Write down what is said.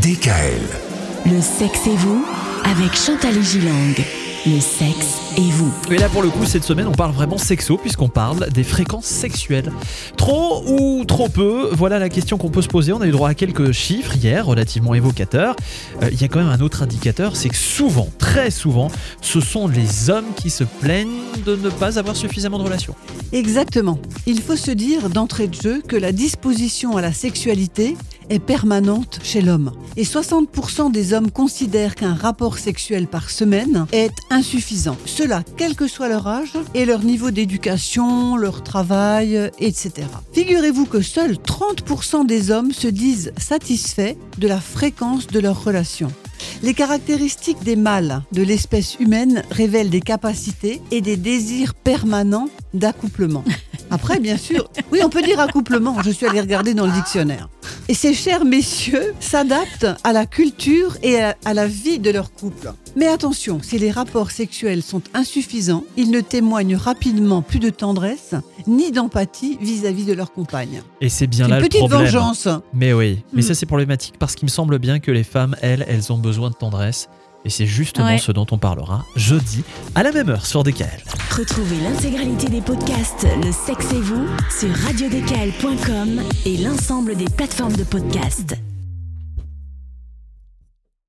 DKL. Le sexe et vous avec Chantal Gilang. Le sexe et vous. Et là, pour le coup, cette semaine, on parle vraiment sexo, puisqu'on parle des fréquences sexuelles. Trop ou trop peu Voilà la question qu'on peut se poser. On a eu droit à quelques chiffres hier, relativement évocateurs. Euh, Il y a quand même un autre indicateur, c'est que souvent, très souvent, ce sont les hommes qui se plaignent de ne pas avoir suffisamment de relations. Exactement. Il faut se dire d'entrée de jeu que la disposition à la sexualité est permanente chez l'homme. Et 60% des hommes considèrent qu'un rapport sexuel par semaine est insuffisant. Cela, quel que soit leur âge et leur niveau d'éducation, leur travail, etc. Figurez-vous que seuls 30% des hommes se disent satisfaits de la fréquence de leurs relations. Les caractéristiques des mâles de l'espèce humaine révèlent des capacités et des désirs permanents d'accouplement. Après, bien sûr, oui, on peut dire accouplement, je suis allée regarder dans le dictionnaire. Et ces chers messieurs s'adaptent à la culture et à, à la vie de leur couple. Mais attention, si les rapports sexuels sont insuffisants, ils ne témoignent rapidement plus de tendresse ni d'empathie vis-à-vis de leur compagne. Et c'est bien là une le petite problème. vengeance. Mais oui, mais Mm. ça c'est problématique parce qu'il me semble bien que les femmes, elles, elles ont besoin de tendresse. Et c'est justement Ouais. ce dont on parlera jeudi à la même heure sur DKL. Retrouvez l'intégralité des podcasts Le sexe et vous sur radiodécal.com et l'ensemble des plateformes de podcasts.